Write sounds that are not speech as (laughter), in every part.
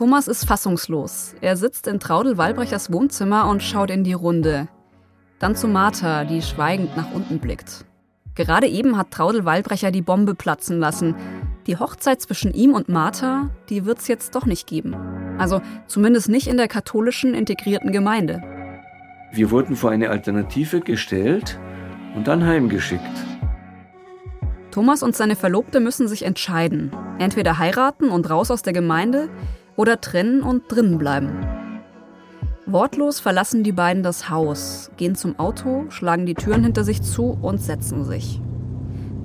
Thomas ist fassungslos. Er sitzt in Traudel Walbrechers Wohnzimmer und schaut in die Runde. Dann zu Martha, die schweigend nach unten blickt. Gerade eben hat Traudel Walbrecher die Bombe platzen lassen. Die Hochzeit zwischen ihm und Martha, die wird's jetzt doch nicht geben. Also zumindest nicht in der katholischen integrierten Gemeinde. Wir wurden vor eine Alternative gestellt und dann heimgeschickt. Thomas und seine Verlobte müssen sich entscheiden. Entweder heiraten und raus aus der Gemeinde oder trennen und drinnen bleiben. Wortlos verlassen die beiden das Haus, gehen zum Auto, schlagen die Türen hinter sich zu und setzen sich.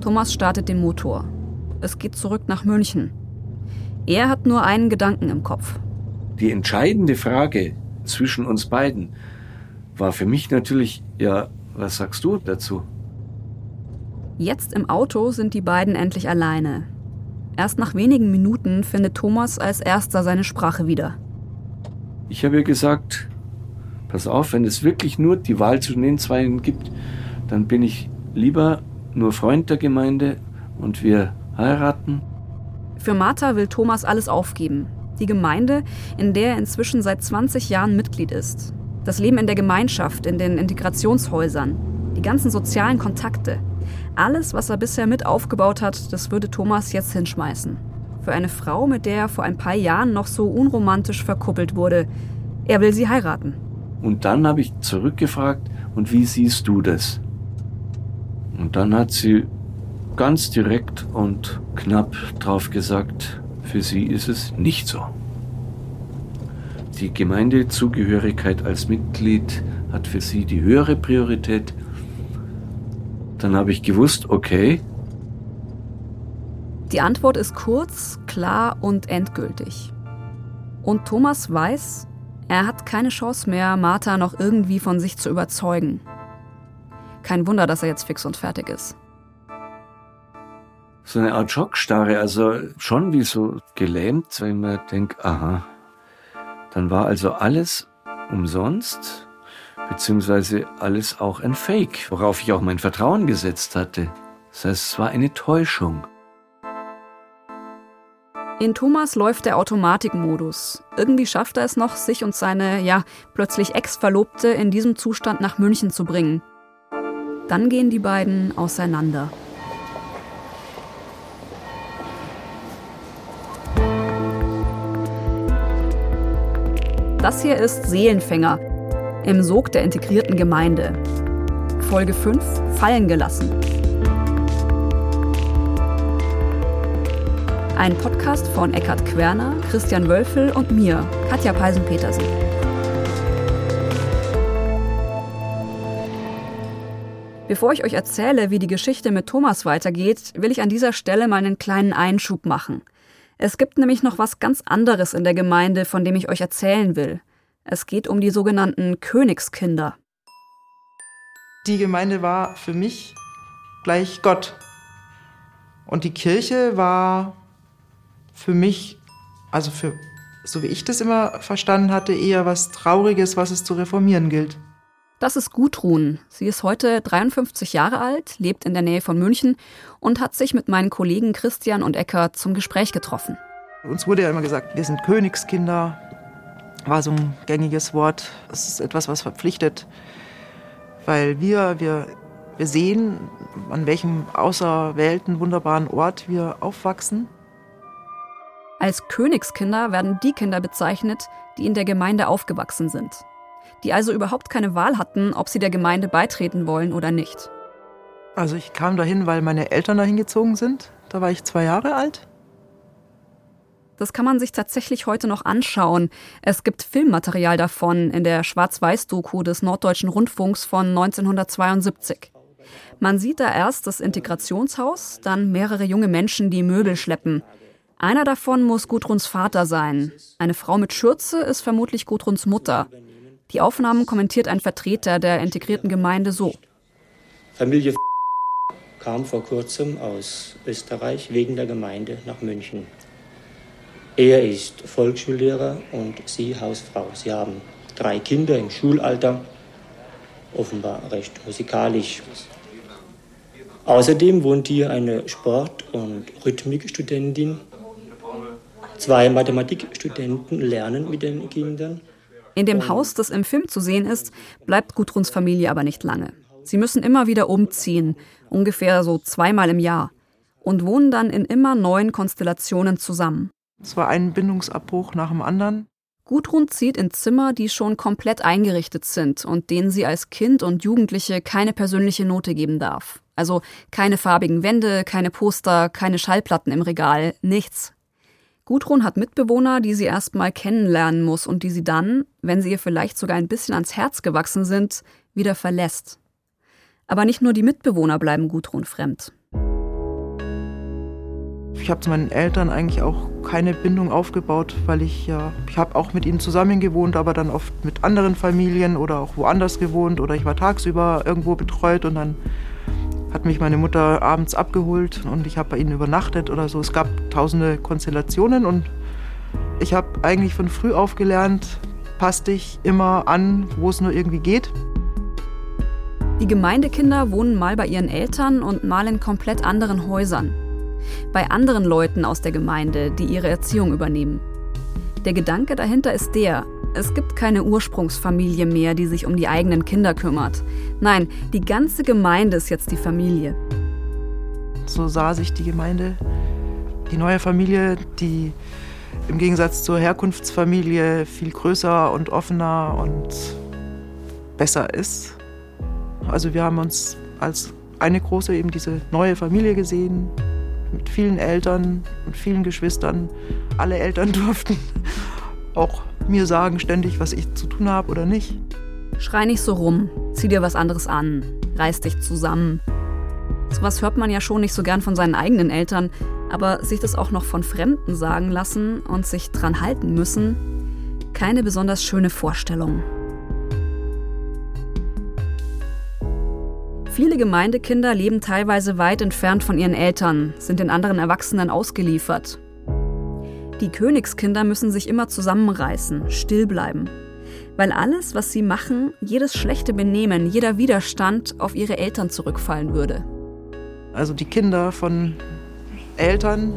Thomas startet den Motor. Es geht zurück nach München. Er hat nur einen Gedanken im Kopf. Die entscheidende Frage zwischen uns beiden war für mich natürlich, ja, was sagst du dazu? Jetzt im Auto sind die beiden endlich alleine. Erst nach wenigen Minuten findet Thomas als erster seine Sprache wieder. Ich habe ihr gesagt, pass auf, wenn es wirklich nur die Wahl zwischen den zwei gibt, dann bin ich lieber nur Freund der Gemeinde und wir heiraten. Für Martha will Thomas alles aufgeben. Die Gemeinde, in der er inzwischen seit 20 Jahren Mitglied ist. Das Leben in der Gemeinschaft, in den Integrationshäusern, die ganzen sozialen Kontakte. Alles, was er bisher mit aufgebaut hat, das würde Thomas jetzt hinschmeißen. Für eine Frau, mit der er vor ein paar Jahren noch so unromantisch verkuppelt wurde. Er will sie heiraten. Und dann habe ich zurückgefragt, und wie siehst du das? Und dann hat sie ganz direkt und knapp drauf gesagt, für sie ist es nicht so. Die Gemeindezugehörigkeit als Mitglied hat für sie die höhere Priorität dann habe ich gewusst, okay. Die Antwort ist kurz, klar und endgültig. Und Thomas weiß, er hat keine Chance mehr, Martha noch irgendwie von sich zu überzeugen. Kein Wunder, dass er jetzt fix und fertig ist. So eine Art Schockstarre, also schon wie so gelähmt, wenn man denkt, aha, dann war also alles umsonst beziehungsweise alles auch ein Fake, worauf ich auch mein Vertrauen gesetzt hatte. Das heißt, es war eine Täuschung. In Thomas läuft der Automatikmodus. Irgendwie schafft er es noch, sich und seine, ja, plötzlich Ex-Verlobte in diesem Zustand nach München zu bringen. Dann gehen die beiden auseinander. Das hier ist Seelenfänger, im Sog der integrierten Gemeinde. Folge 5 Fallen gelassen. Ein Podcast von Eckhard Querner, Christian Wölfel und mir, Katja Peisen-Petersen. Bevor ich euch erzähle, wie die Geschichte mit Thomas weitergeht, will ich an dieser Stelle mal einen kleinen Einschub machen. Es gibt nämlich noch was ganz anderes in der Gemeinde, von dem ich euch erzählen will. Es geht um die sogenannten Königskinder. Die Gemeinde war für mich gleich Gott. Und die Kirche war für mich, also für, so wie ich das immer verstanden hatte, eher was Trauriges, was es zu reformieren gilt. Das ist Gudrun. Sie ist heute 53 Jahre alt, lebt in der Nähe von München und hat sich mit meinen Kollegen Christian und Eckert zum Gespräch getroffen. Uns wurde ja immer gesagt, wir sind Königskinder, war so ein gängiges Wort. Es ist etwas, was verpflichtet, weil wir, wir, wir sehen, an welchem außerwelten wunderbaren Ort wir aufwachsen. Als Königskinder werden die Kinder bezeichnet, die in der Gemeinde aufgewachsen sind, die also überhaupt keine Wahl hatten, ob sie der Gemeinde beitreten wollen oder nicht. Also ich kam dahin, weil meine Eltern dahin gezogen sind. Da war ich zwei Jahre alt. Das kann man sich tatsächlich heute noch anschauen. Es gibt Filmmaterial davon in der Schwarz-Weiß-Doku des Norddeutschen Rundfunks von 1972. Man sieht da erst das Integrationshaus, dann mehrere junge Menschen, die Möbel schleppen. Einer davon muss Gudruns Vater sein. Eine Frau mit Schürze ist vermutlich Gudruns Mutter. Die Aufnahmen kommentiert ein Vertreter der integrierten Gemeinde so. Familie kam vor kurzem aus Österreich wegen der Gemeinde nach München. Er ist Volksschullehrer und sie Hausfrau. Sie haben drei Kinder im Schulalter, offenbar recht musikalisch. Außerdem wohnt hier eine Sport- und Rhythmikstudentin. Zwei Mathematikstudenten lernen mit den Kindern. In dem Haus, das im Film zu sehen ist, bleibt Gudruns Familie aber nicht lange. Sie müssen immer wieder umziehen, ungefähr so zweimal im Jahr, und wohnen dann in immer neuen Konstellationen zusammen. Es war ein Bindungsabbruch nach dem anderen. Gudrun zieht in Zimmer, die schon komplett eingerichtet sind und denen sie als Kind und Jugendliche keine persönliche Note geben darf. Also keine farbigen Wände, keine Poster, keine Schallplatten im Regal, nichts. Gudrun hat Mitbewohner, die sie erstmal kennenlernen muss und die sie dann, wenn sie ihr vielleicht sogar ein bisschen ans Herz gewachsen sind, wieder verlässt. Aber nicht nur die Mitbewohner bleiben Gudrun fremd. Ich habe zu meinen Eltern eigentlich auch keine Bindung aufgebaut, weil ich ja, ich habe auch mit ihnen zusammen gewohnt, aber dann oft mit anderen Familien oder auch woanders gewohnt oder ich war tagsüber irgendwo betreut und dann hat mich meine Mutter abends abgeholt und ich habe bei ihnen übernachtet oder so. Es gab tausende Konstellationen und ich habe eigentlich von früh auf gelernt, passt dich immer an, wo es nur irgendwie geht. Die Gemeindekinder wohnen mal bei ihren Eltern und mal in komplett anderen Häusern. Bei anderen Leuten aus der Gemeinde, die ihre Erziehung übernehmen. Der Gedanke dahinter ist der, es gibt keine Ursprungsfamilie mehr, die sich um die eigenen Kinder kümmert. Nein, die ganze Gemeinde ist jetzt die Familie. So sah sich die Gemeinde, die neue Familie, die im Gegensatz zur Herkunftsfamilie viel größer und offener und besser ist. Also wir haben uns als eine große eben diese neue Familie gesehen, mit vielen Eltern und vielen Geschwistern. Alle Eltern (laughs) durften auch mir sagen ständig, was ich zu tun habe oder nicht. Schrei nicht so rum, zieh dir was anderes an, reiß dich zusammen. Sowas hört man ja schon nicht so gern von seinen eigenen Eltern, aber sich das auch noch von Fremden sagen lassen und sich dran halten müssen, keine besonders schöne Vorstellung. Viele Gemeindekinder leben teilweise weit entfernt von ihren Eltern, sind den anderen Erwachsenen ausgeliefert. Die Königskinder müssen sich immer zusammenreißen, still bleiben. Weil alles, was sie machen, jedes schlechte Benehmen, jeder Widerstand auf ihre Eltern zurückfallen würde. Also die Kinder von Eltern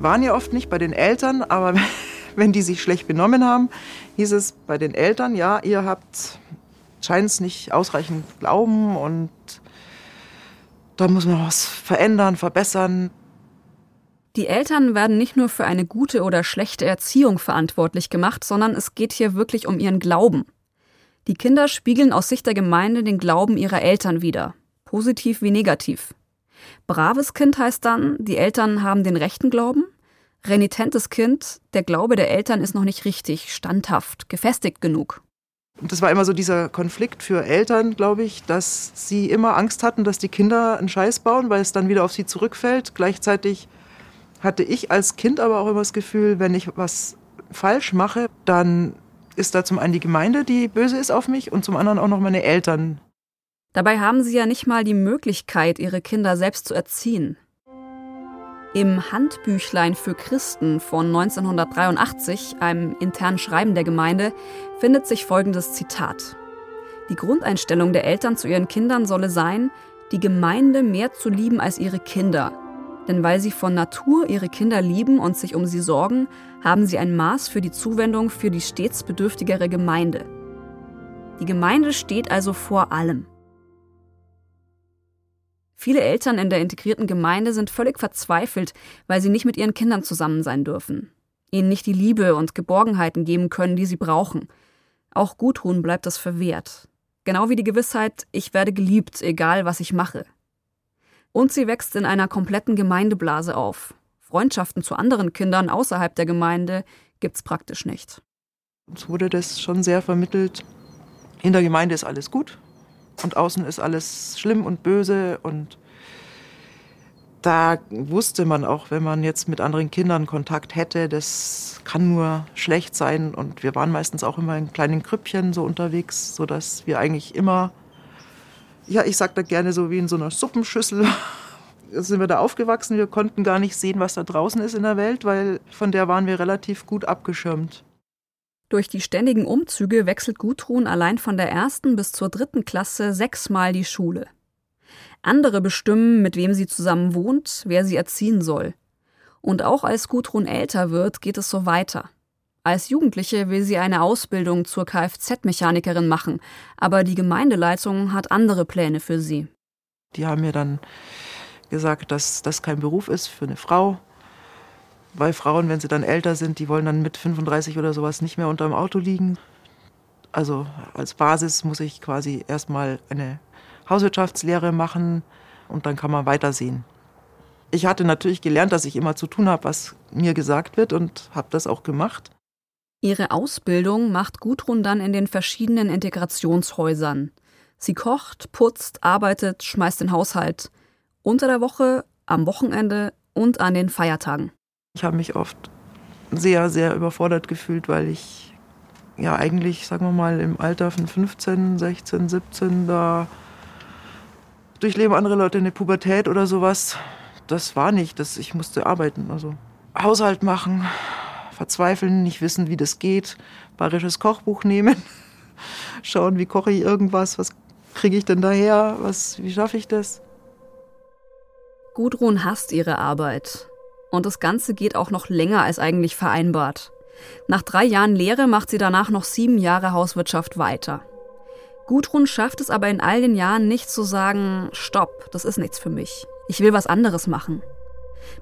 waren ja oft nicht bei den Eltern, aber (laughs) wenn die sich schlecht benommen haben, hieß es bei den Eltern, ja, ihr habt scheint es nicht ausreichend Glauben und da muss man was verändern, verbessern. Die Eltern werden nicht nur für eine gute oder schlechte Erziehung verantwortlich gemacht, sondern es geht hier wirklich um ihren Glauben. Die Kinder spiegeln aus Sicht der Gemeinde den Glauben ihrer Eltern wider, positiv wie negativ. Braves Kind heißt dann, die Eltern haben den rechten Glauben. Renitentes Kind, der Glaube der Eltern ist noch nicht richtig, standhaft, gefestigt genug. Und das war immer so dieser Konflikt für Eltern, glaube ich, dass sie immer Angst hatten, dass die Kinder einen Scheiß bauen, weil es dann wieder auf sie zurückfällt. Gleichzeitig hatte ich als Kind aber auch immer das Gefühl, wenn ich was falsch mache, dann ist da zum einen die Gemeinde, die böse ist auf mich, und zum anderen auch noch meine Eltern. Dabei haben sie ja nicht mal die Möglichkeit, ihre Kinder selbst zu erziehen. Im Handbüchlein für Christen von 1983, einem internen Schreiben der Gemeinde, findet sich folgendes Zitat. Die Grundeinstellung der Eltern zu ihren Kindern solle sein, die Gemeinde mehr zu lieben als ihre Kinder, denn weil sie von Natur ihre Kinder lieben und sich um sie sorgen, haben sie ein Maß für die Zuwendung für die stets bedürftigere Gemeinde. Die Gemeinde steht also vor allem. Viele Eltern in der integrierten Gemeinde sind völlig verzweifelt, weil sie nicht mit ihren Kindern zusammen sein dürfen, ihnen nicht die Liebe und Geborgenheiten geben können, die sie brauchen. Auch Gudrun bleibt das verwehrt. Genau wie die Gewissheit, ich werde geliebt, egal was ich mache. Und sie wächst in einer kompletten Gemeindeblase auf. Freundschaften zu anderen Kindern außerhalb der Gemeinde gibt's praktisch nicht. Uns wurde das schon sehr vermittelt. In der Gemeinde ist alles gut und außen ist alles schlimm und böse und da wusste man auch, wenn man jetzt mit anderen Kindern Kontakt hätte, das kann nur schlecht sein. Und wir waren meistens auch immer in kleinen Krüppchen so unterwegs, sodass wir eigentlich immer ja, ich sag da gerne so wie in so einer Suppenschüssel (laughs) sind wir da aufgewachsen. Wir konnten gar nicht sehen, was da draußen ist in der Welt, weil von der waren wir relativ gut abgeschirmt. Durch die ständigen Umzüge wechselt Gudrun allein von der ersten bis zur dritten Klasse sechsmal die Schule. Andere bestimmen, mit wem sie zusammen wohnt, wer sie erziehen soll. Und auch als Gudrun älter wird, geht es so weiter. Als Jugendliche will sie eine Ausbildung zur Kfz-Mechanikerin machen, aber die Gemeindeleitung hat andere Pläne für sie. Die haben mir dann gesagt, dass das kein Beruf ist für eine Frau. Weil Frauen, wenn sie dann älter sind, die wollen dann mit 35 oder sowas nicht mehr unter dem Auto liegen. Also als Basis muss ich quasi erstmal eine Hauswirtschaftslehre machen und dann kann man weitersehen. Ich hatte natürlich gelernt, dass ich immer zu tun habe, was mir gesagt wird und habe das auch gemacht. Ihre Ausbildung macht Gudrun dann in den verschiedenen Integrationshäusern. Sie kocht, putzt, arbeitet, schmeißt den Haushalt. Unter der Woche, am Wochenende und an den Feiertagen. Ich habe mich oft sehr, sehr überfordert gefühlt, weil ich ja eigentlich, sagen wir mal, im Alter von 15, 16, 17 da durchleben andere Leute eine Pubertät oder sowas. Das war nicht, das, ich musste arbeiten. Also Haushalt machen, verzweifeln, nicht wissen, wie das geht, bayerisches Kochbuch nehmen, (laughs) schauen, wie koche ich irgendwas, was kriege ich denn daher, was, wie schaffe ich das? Gudrun hasst ihre Arbeit. Und das Ganze geht auch noch länger als eigentlich vereinbart. Nach drei Jahren Lehre macht sie danach noch sieben Jahre Hauswirtschaft weiter. Gudrun schafft es aber in all den Jahren nicht zu sagen, stopp, das ist nichts für mich. Ich will was anderes machen.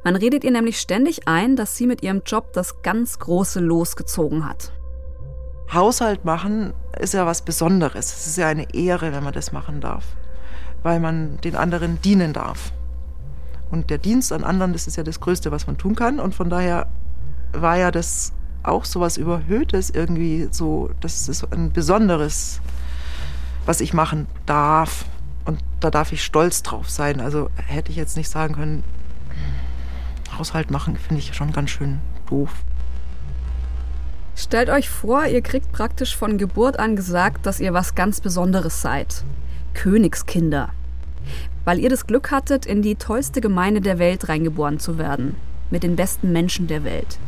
Man redet ihr nämlich ständig ein, dass sie mit ihrem Job das ganz große Los gezogen hat. Haushalt machen ist ja was Besonderes. Es ist ja eine Ehre, wenn man das machen darf, weil man den anderen dienen darf. Und der Dienst an anderen, das ist ja das Größte, was man tun kann. Und von daher war ja das auch so was Überhöhtes irgendwie so, das ist ein besonderes, was ich machen darf. Und da darf ich stolz drauf sein. Also hätte ich jetzt nicht sagen können, Haushalt machen, finde ich schon ganz schön doof. Stellt euch vor, ihr kriegt praktisch von Geburt an gesagt, dass ihr was ganz Besonderes seid. Königskinder. Weil ihr das Glück hattet, in die tollste Gemeinde der Welt reingeboren zu werden. Mit den besten Menschen der Welt.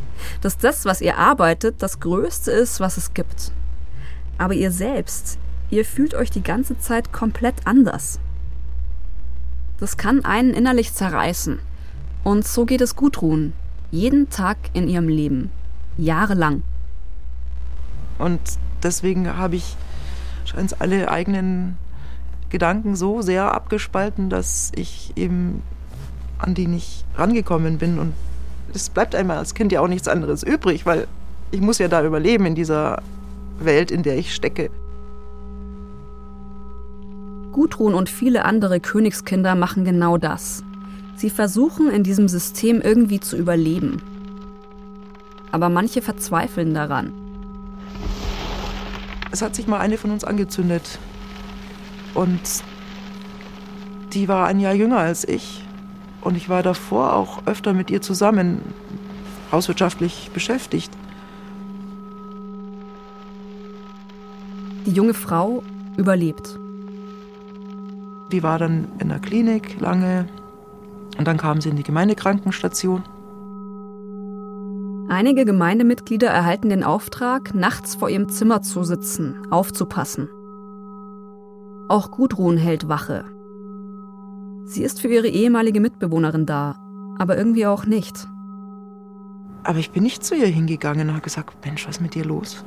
Dass das, was ihr arbeitet, das Größte ist, was es gibt. Aber ihr selbst, ihr fühlt euch die ganze Zeit komplett anders. Das kann einen innerlich zerreißen. Und so geht es Gudrun. Jeden Tag in ihrem Leben. Jahrelang. Und deswegen habe ich scheint alle eigenen Gedanken so sehr abgespalten, dass ich eben an die nicht rangekommen bin. Und es bleibt einmal als Kind ja auch nichts anderes übrig, weil ich muss ja da überleben in dieser Welt, in der ich stecke. Gudrun und viele andere Königskinder machen genau das. Sie versuchen in diesem System irgendwie zu überleben. Aber manche verzweifeln daran. Es hat sich mal eine von uns angezündet. Und die war ein Jahr jünger als ich. Und ich war davor auch öfter mit ihr zusammen, hauswirtschaftlich beschäftigt. Die junge Frau überlebt. Die war dann in der Klinik lange, und dann kamen sie in die Gemeindekrankenstation. Einige Gemeindemitglieder erhalten den Auftrag, nachts vor ihrem Zimmer zu sitzen, aufzupassen. Auch Gudrun hält Wache. Sie ist für ihre ehemalige Mitbewohnerin da, aber irgendwie auch nicht. Aber ich bin nicht zu ihr hingegangen und habe gesagt, Mensch, was ist mit dir los?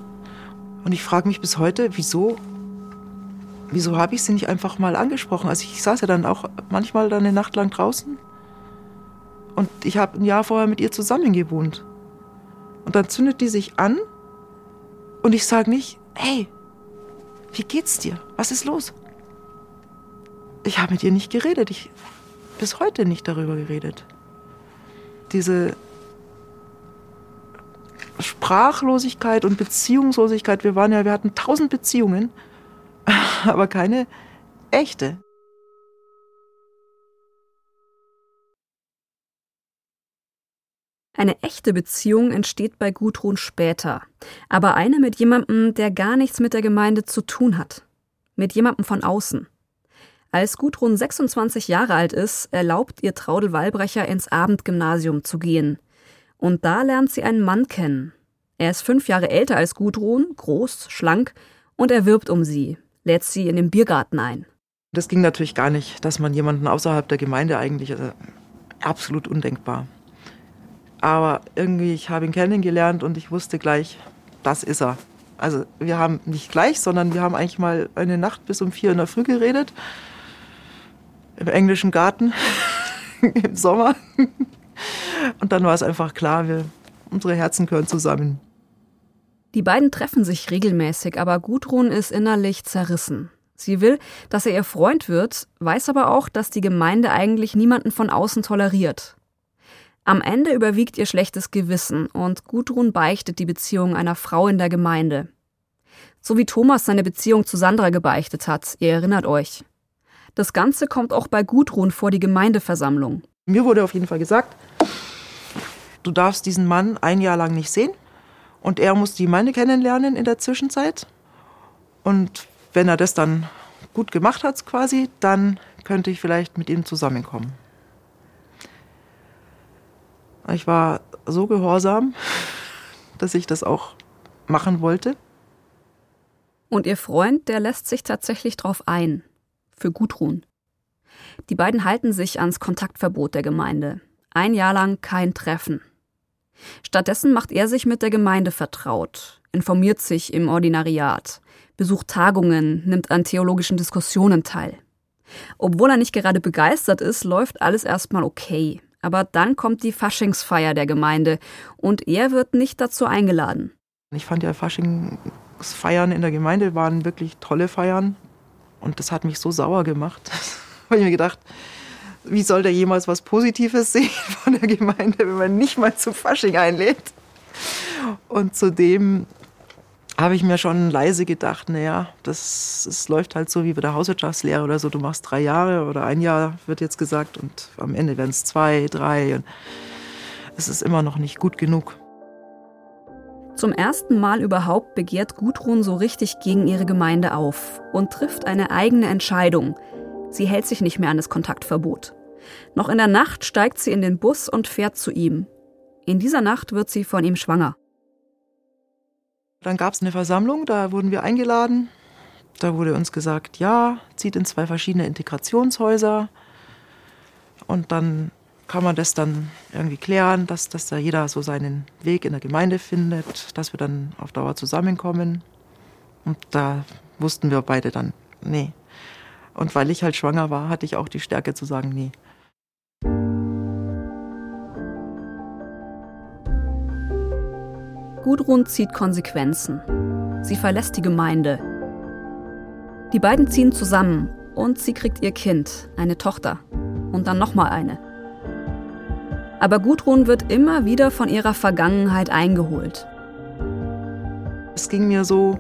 Und ich frage mich bis heute, wieso, wieso habe ich sie nicht einfach mal angesprochen? Also ich saß ja dann auch manchmal dann eine Nacht lang draußen und ich habe ein Jahr vorher mit ihr zusammen gewohnt. Und dann zündet die sich an und ich sage nicht, hey, wie geht's dir? Was ist los? Ich habe mit ihr nicht geredet. Ich bis heute nicht darüber geredet. Diese Sprachlosigkeit und Beziehungslosigkeit. Wir waren ja, wir hatten tausend Beziehungen, (laughs) aber keine echte. Eine echte Beziehung entsteht bei Gudrun später, aber eine mit jemandem, der gar nichts mit der Gemeinde zu tun hat. Mit jemandem von außen. Als Gudrun 26 Jahre alt ist, erlaubt ihr Traudel Wallbrecher ins Abendgymnasium zu gehen. Und da lernt sie einen Mann kennen. Er ist fünf Jahre älter als Gudrun, groß, schlank, und er wirbt um sie, lädt sie in den Biergarten ein. Das ging natürlich gar nicht, dass man jemanden außerhalb der Gemeinde eigentlich, also absolut undenkbar Aber irgendwie, ich habe ihn kennengelernt und ich wusste gleich, das ist er. Also wir haben nicht gleich, sondern wir haben eigentlich mal eine Nacht bis um vier in der Früh geredet. Im englischen Garten (laughs) im Sommer. Und dann war es einfach klar, wir, unsere Herzen gehören zusammen. Die beiden treffen sich regelmäßig, aber Gudrun ist innerlich zerrissen. Sie will, dass er ihr Freund wird, weiß aber auch, dass die Gemeinde eigentlich niemanden von außen toleriert. Am Ende überwiegt ihr schlechtes Gewissen und Gudrun beichtet die Beziehung einer Frau in der Gemeinde. So wie Thomas seine Beziehung zu Sandra gebeichtet hat, ihr erinnert euch. Das Ganze kommt auch bei Gudrun vor die Gemeindeversammlung. Mir wurde auf jeden Fall gesagt, du darfst diesen Mann ein Jahr lang nicht sehen und er muss die Gemeinde kennenlernen in der Zwischenzeit. Und wenn er das dann gut gemacht hat quasi, dann könnte ich vielleicht mit ihm zusammenkommen. Ich war so gehorsam, (laughs) dass ich das auch machen wollte. Und ihr Freund, der lässt sich tatsächlich drauf ein für Gudrun. Die beiden halten sich ans Kontaktverbot der Gemeinde. Ein Jahr lang kein Treffen. Stattdessen macht er sich mit der Gemeinde vertraut, informiert sich im Ordinariat, besucht Tagungen, nimmt an theologischen Diskussionen teil. Obwohl er nicht gerade begeistert ist, läuft alles erstmal okay. Aber dann kommt die Faschingsfeier der Gemeinde und er wird nicht dazu eingeladen. Ich fand ja Faschingsfeiern in der Gemeinde waren wirklich tolle Feiern. Und das hat mich so sauer gemacht. (laughs) habe ich mir gedacht, wie soll der jemals was Positives sehen (laughs) von der Gemeinde, wenn man nicht mal zu Fasching einlädt? Und zudem habe ich mir schon leise gedacht, naja, das, das läuft halt so wie bei der Hauswirtschaftslehre oder so. Du machst drei Jahre oder ein Jahr, wird jetzt gesagt, und am Ende werden es zwei, drei. Und es ist immer noch nicht gut genug. Zum ersten Mal überhaupt begehrt Gudrun so richtig gegen ihre Gemeinde auf und trifft eine eigene Entscheidung. Sie hält sich nicht mehr an das Kontaktverbot. Noch in der Nacht steigt sie in den Bus und fährt zu ihm. In dieser Nacht wird sie von ihm schwanger. Dann gab es eine Versammlung, da wurden wir eingeladen. Da wurde uns gesagt, ja, zieht in zwei verschiedene Integrationshäuser. Und dann kann man das dann irgendwie klären, dass, dass da jeder so seinen Weg in der Gemeinde findet, dass wir dann auf Dauer zusammenkommen. Und da wussten wir beide dann, nee. Und weil ich halt schwanger war, hatte ich auch die Stärke zu sagen, nee. Gudrun zieht Konsequenzen. Sie verlässt die Gemeinde. Die beiden ziehen zusammen und sie kriegt ihr Kind, eine Tochter. Und dann nochmal eine. Aber Gudrun wird immer wieder von ihrer Vergangenheit eingeholt. Es ging mir so,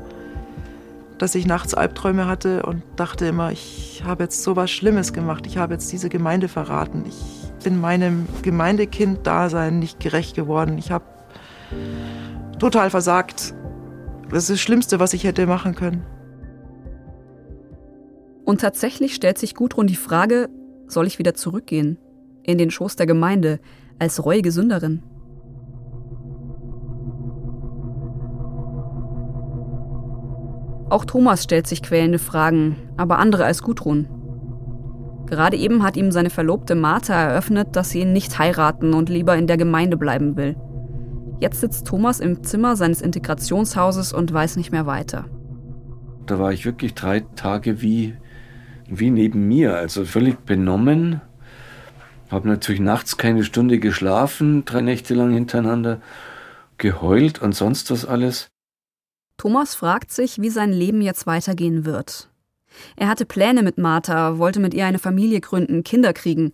dass ich nachts Albträume hatte und dachte immer, ich habe jetzt so was Schlimmes gemacht, ich habe jetzt diese Gemeinde verraten, ich bin meinem Gemeindekind-Dasein nicht gerecht geworden, ich habe total versagt. Das ist das Schlimmste, was ich hätte machen können. Und tatsächlich stellt sich Gudrun die Frage, soll ich wieder zurückgehen? In den Schoß der Gemeinde, als reuige Sünderin. Auch Thomas stellt sich quälende Fragen, aber andere als Gudrun. Gerade eben hat ihm seine Verlobte Martha eröffnet, dass sie ihn nicht heiraten und lieber in der Gemeinde bleiben will. Jetzt sitzt Thomas im Zimmer seines Integrationshauses und weiß nicht mehr weiter. Da war ich wirklich drei Tage wie, wie neben mir, also völlig benommen habe natürlich nachts keine Stunde geschlafen, drei Nächte lang hintereinander, geheult und sonst was alles. Thomas fragt sich, wie sein Leben jetzt weitergehen wird. Er hatte Pläne mit Martha, wollte mit ihr eine Familie gründen, Kinder kriegen.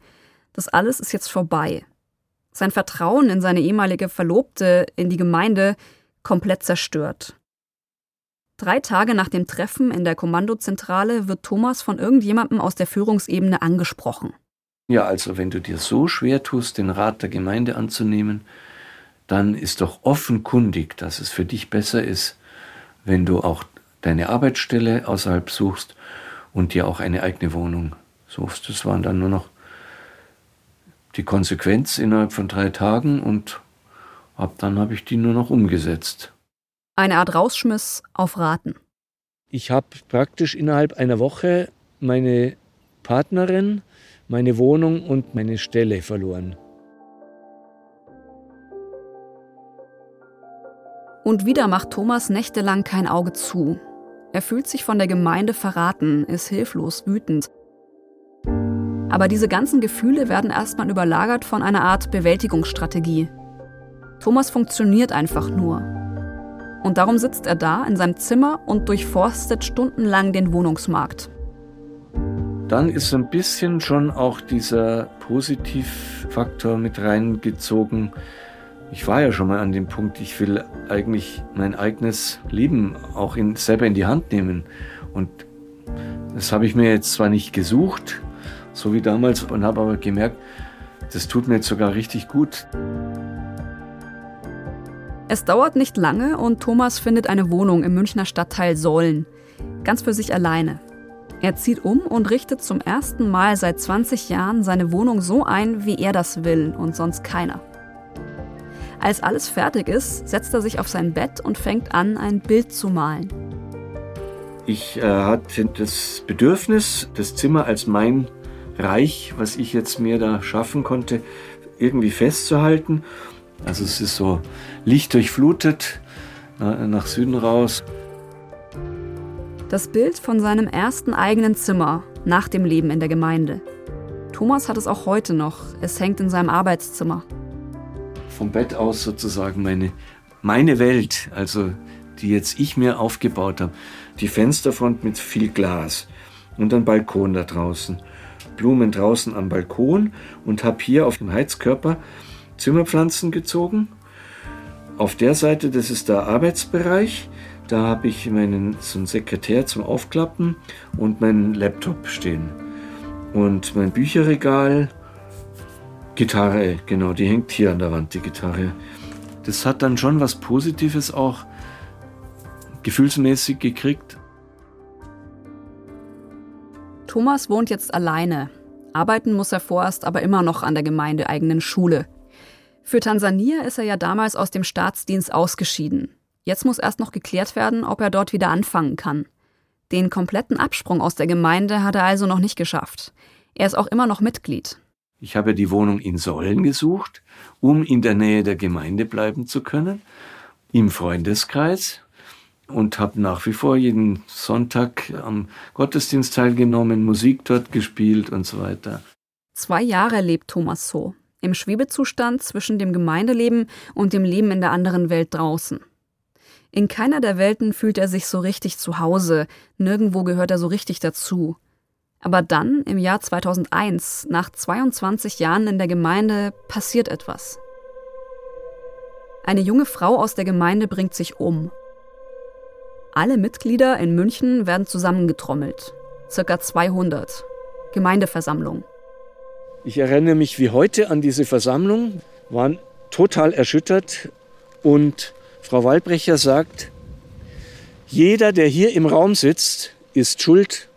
Das alles ist jetzt vorbei. Sein Vertrauen in seine ehemalige Verlobte, in die Gemeinde, komplett zerstört. Drei Tage nach dem Treffen in der Kommandozentrale wird Thomas von irgendjemandem aus der Führungsebene angesprochen. Ja, also wenn du dir so schwer tust, den Rat der Gemeinde anzunehmen, dann ist doch offenkundig, dass es für dich besser ist, wenn du auch deine Arbeitsstelle außerhalb suchst und dir auch eine eigene Wohnung suchst. Das waren dann nur noch die Konsequenz innerhalb von drei Tagen und ab dann habe ich die nur noch umgesetzt. Eine Art Rausschmiss auf Raten. Ich habe praktisch innerhalb einer Woche meine Partnerin, meine Wohnung und meine Stelle verloren. Und wieder macht Thomas nächtelang kein Auge zu. Er fühlt sich von der Gemeinde verraten, ist hilflos, wütend. Aber diese ganzen Gefühle werden erstmal überlagert von einer Art Bewältigungsstrategie. Thomas funktioniert einfach nur. Und darum sitzt er da in seinem Zimmer und durchforstet stundenlang den Wohnungsmarkt. Dann ist ein bisschen schon auch dieser Positivfaktor mit reingezogen. Ich war ja schon mal an dem Punkt, ich will eigentlich mein eigenes Leben auch in, selber in die Hand nehmen. Und das habe ich mir jetzt zwar nicht gesucht, so wie damals, und habe aber gemerkt, das tut mir jetzt sogar richtig gut. Es dauert nicht lange und Thomas findet eine Wohnung im Münchner Stadtteil Sollen, ganz für sich alleine. Er zieht um und richtet zum ersten Mal seit 20 Jahren seine Wohnung so ein, wie er das will und sonst keiner. Als alles fertig ist, setzt er sich auf sein Bett und fängt an, ein Bild zu malen. Ich äh, hatte das Bedürfnis, das Zimmer als mein Reich, was ich jetzt mir da schaffen konnte, irgendwie festzuhalten. Also es ist so lichtdurchflutet, nach Süden raus. Das Bild von seinem ersten eigenen Zimmer nach dem Leben in der Gemeinde. Thomas hat es auch heute noch. Es hängt in seinem Arbeitszimmer. Vom Bett aus sozusagen meine, meine Welt, also die jetzt ich mir aufgebaut habe. Die Fensterfront mit viel Glas und ein Balkon da draußen. Blumen draußen am Balkon und habe hier auf dem Heizkörper Zimmerpflanzen gezogen. Auf der Seite, das ist der Arbeitsbereich. Da habe ich meinen so einen Sekretär zum Aufklappen und meinen Laptop stehen. Und mein Bücherregal, Gitarre, genau, die hängt hier an der Wand, die Gitarre. Das hat dann schon was Positives auch gefühlsmäßig gekriegt. Thomas wohnt jetzt alleine. Arbeiten muss er vorerst aber immer noch an der gemeindeeigenen Schule. Für Tansania ist er ja damals aus dem Staatsdienst ausgeschieden. Jetzt muss erst noch geklärt werden, ob er dort wieder anfangen kann. Den kompletten Absprung aus der Gemeinde hat er also noch nicht geschafft. Er ist auch immer noch Mitglied. Ich habe die Wohnung in Sollen gesucht, um in der Nähe der Gemeinde bleiben zu können, im Freundeskreis und habe nach wie vor jeden Sonntag am Gottesdienst teilgenommen, Musik dort gespielt und so weiter. Zwei Jahre lebt Thomas so, im Schwebezustand zwischen dem Gemeindeleben und dem Leben in der anderen Welt draußen. In keiner der Welten fühlt er sich so richtig zu Hause, nirgendwo gehört er so richtig dazu. Aber dann, im Jahr 2001, nach 22 Jahren in der Gemeinde, passiert etwas. Eine junge Frau aus der Gemeinde bringt sich um alle Mitglieder in München werden zusammengetrommelt. Circa 200. Gemeindeversammlung. Ich erinnere mich wie heute an diese Versammlung, waren total erschüttert und Frau Waldbrecher sagt, jeder, der hier im Raum sitzt, ist schuld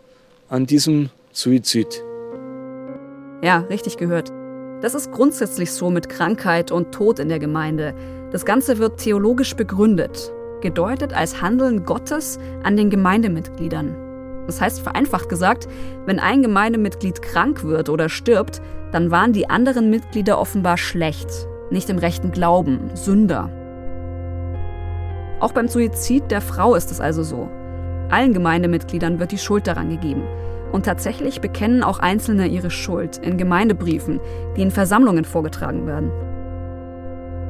an diesem Suizid. Ja, richtig gehört. Das ist grundsätzlich so mit Krankheit und Tod in der Gemeinde. Das Ganze wird theologisch begründet gedeutet als Handeln Gottes an den Gemeindemitgliedern. Das heißt vereinfacht gesagt, wenn ein Gemeindemitglied krank wird oder stirbt, dann waren die anderen Mitglieder offenbar schlecht, nicht im rechten Glauben, Sünder. Auch beim Suizid der Frau ist es also so. Allen Gemeindemitgliedern wird die Schuld daran gegeben. Und tatsächlich bekennen auch Einzelne ihre Schuld in Gemeindebriefen, die in Versammlungen vorgetragen werden.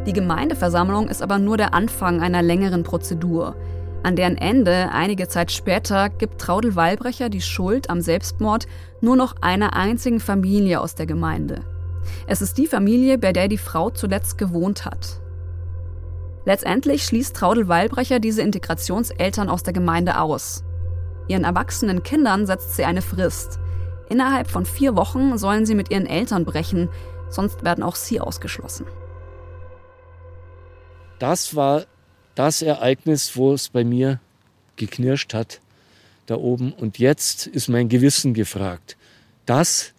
Die Gemeindeversammlung ist aber nur der Anfang einer längeren Prozedur. An deren Ende, einige Zeit später, gibt Traudel Wallbrecher die Schuld am Selbstmord nur noch einer einzigen Familie aus der Gemeinde. Es ist die Familie, bei der die Frau zuletzt gewohnt hat. Letztendlich schließt Traudel Wallbrecher diese Integrationseltern aus der Gemeinde aus. Ihren erwachsenen Kindern setzt sie eine Frist. Innerhalb von vier Wochen sollen sie mit ihren Eltern brechen, sonst werden auch sie ausgeschlossen das war das Ereignis, wo es bei mir geknirscht hat, da oben. Und jetzt ist mein Gewissen gefragt. Das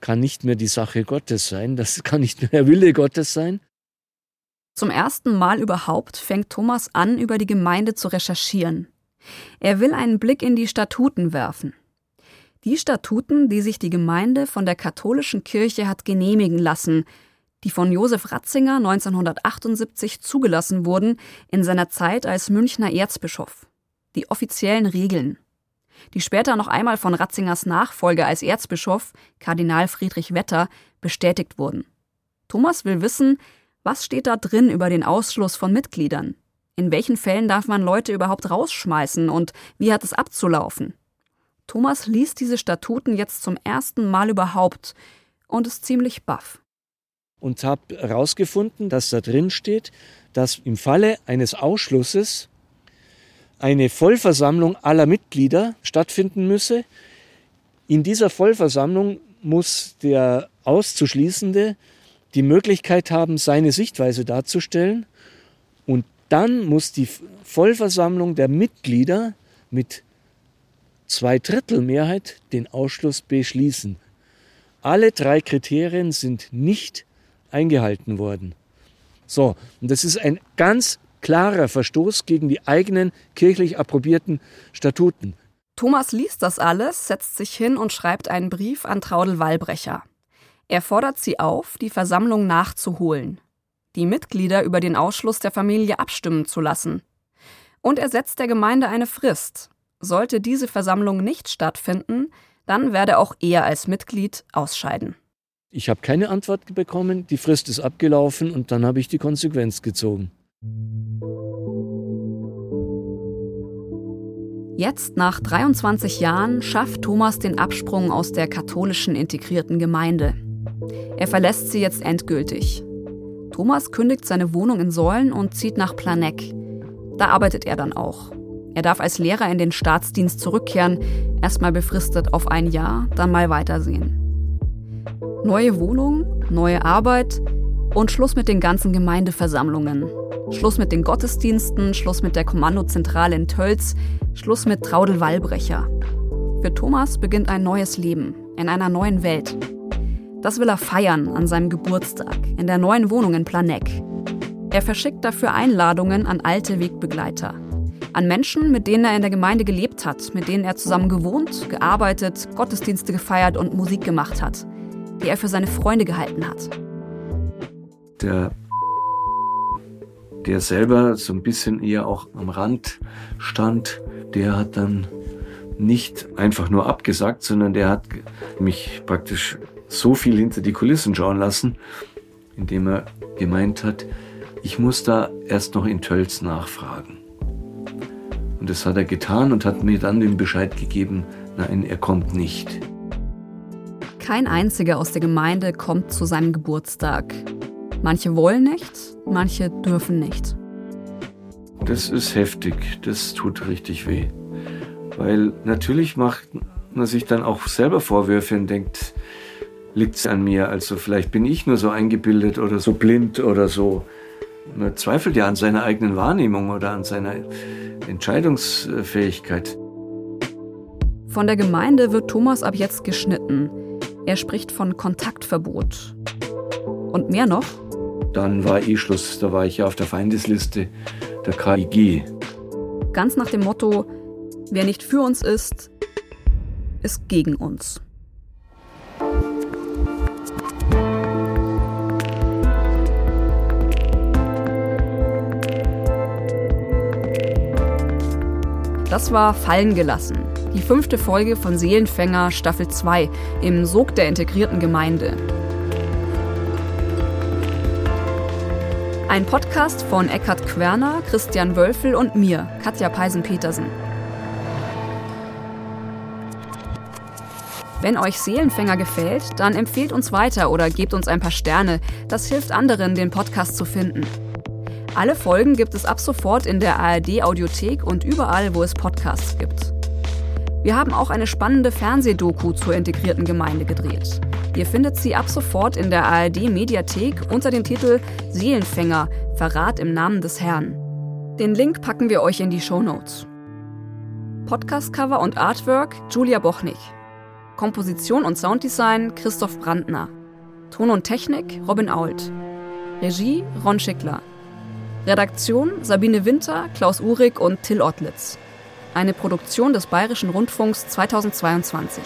kann nicht mehr die Sache Gottes sein, das kann nicht mehr der Wille Gottes sein. Zum ersten Mal überhaupt fängt Thomas an, über die Gemeinde zu recherchieren. Er will einen Blick in die Statuten werfen. Die Statuten, die sich die Gemeinde von der katholischen Kirche hat genehmigen lassen, die von Josef Ratzinger 1978 zugelassen wurden in seiner Zeit als Münchner Erzbischof. Die offiziellen Regeln. Die später noch einmal von Ratzingers Nachfolger als Erzbischof, Kardinal Friedrich Wetter, bestätigt wurden. Thomas will wissen, was steht da drin über den Ausschluss von Mitgliedern? In welchen Fällen darf man Leute überhaupt rausschmeißen und wie hat es abzulaufen? Thomas liest diese Statuten jetzt zum ersten Mal überhaupt und ist ziemlich baff. Und habe herausgefunden, dass da drin steht, dass im Falle eines Ausschlusses eine Vollversammlung aller Mitglieder stattfinden müsse. In dieser Vollversammlung muss der Auszuschließende die Möglichkeit haben, seine Sichtweise darzustellen. Und dann muss die Vollversammlung der Mitglieder mit Zweidrittelmehrheit den Ausschluss beschließen. Alle drei Kriterien sind nicht eingehalten worden. So, und das ist ein ganz klarer Verstoß gegen die eigenen kirchlich approbierten Statuten. Thomas liest das alles, setzt sich hin und schreibt einen Brief an Traudel Wallbrecher. Er fordert sie auf, die Versammlung nachzuholen, die Mitglieder über den Ausschluss der Familie abstimmen zu lassen. Und er setzt der Gemeinde eine Frist. Sollte diese Versammlung nicht stattfinden, dann werde auch er als Mitglied ausscheiden. Ich habe keine Antwort bekommen, die Frist ist abgelaufen und dann habe ich die Konsequenz gezogen. Jetzt, nach 23 Jahren, schafft Thomas den Absprung aus der katholischen integrierten Gemeinde. Er verlässt sie jetzt endgültig. Thomas kündigt seine Wohnung in Säulen und zieht nach Planegg. Da arbeitet er dann auch. Er darf als Lehrer in den Staatsdienst zurückkehren, erstmal befristet auf ein Jahr, dann mal weitersehen. Neue Wohnung, neue Arbeit und Schluss mit den ganzen Gemeindeversammlungen. Schluss mit den Gottesdiensten, Schluss mit der Kommandozentrale in Tölz, Schluss mit Traudel Wallbrecher. Für Thomas beginnt ein neues Leben in einer neuen Welt. Das will er feiern an seinem Geburtstag in der neuen Wohnung in Planegg. Er verschickt dafür Einladungen an alte Wegbegleiter. An Menschen, mit denen er in der Gemeinde gelebt hat, mit denen er zusammen gewohnt, gearbeitet, Gottesdienste gefeiert und Musik gemacht hat, die er für seine Freunde gehalten hat. Der, der selber so ein bisschen eher auch am Rand stand, der hat dann nicht einfach nur abgesagt, sondern der hat mich praktisch so viel hinter die Kulissen schauen lassen, indem er gemeint hat, ich muss da erst noch in Tölz nachfragen. Und das hat er getan und hat mir dann den Bescheid gegeben, nein, er kommt nicht. Kein einziger aus der Gemeinde kommt zu seinem Geburtstag. Manche wollen nicht, manche dürfen nicht. Das ist heftig, das tut richtig weh. Weil natürlich macht man sich dann auch selber Vorwürfe und denkt, liegt es an mir. Also vielleicht bin ich nur so eingebildet oder so blind oder so. Man zweifelt ja an seiner eigenen Wahrnehmung oder an seiner Entscheidungsfähigkeit. Von der Gemeinde wird Thomas ab jetzt geschnitten. Er spricht von Kontaktverbot. Und mehr noch? Dann war eh Schluss, da war ich ja auf der Feindesliste der KIG. Ganz nach dem Motto, wer nicht für uns ist, ist gegen uns. Das war Fallen gelassen. Die fünfte Folge von Seelenfänger Staffel 2 im Sog der integrierten Gemeinde. Ein Podcast von Eckhard Querner, Christian Wölfel und mir, Katja Peisen-Petersen. Wenn euch Seelenfänger gefällt, dann empfehlt uns weiter oder gebt uns ein paar Sterne. Das hilft anderen, den Podcast zu finden. Alle Folgen gibt es ab sofort in der ARD Audiothek und überall, wo es Podcasts gibt. Wir haben auch eine spannende Fernsehdoku zur integrierten Gemeinde gedreht. Ihr findet sie ab sofort in der ARD Mediathek unter dem Titel Seelenfänger Verrat im Namen des Herrn. Den Link packen wir euch in die Show Notes. Podcastcover und Artwork Julia Bochnig. Komposition und Sounddesign Christoph Brandner. Ton und Technik Robin Ault. Regie Ron Schickler. Redaktion Sabine Winter, Klaus Uhrig und Till Ottlitz. Eine Produktion des Bayerischen Rundfunks 2022.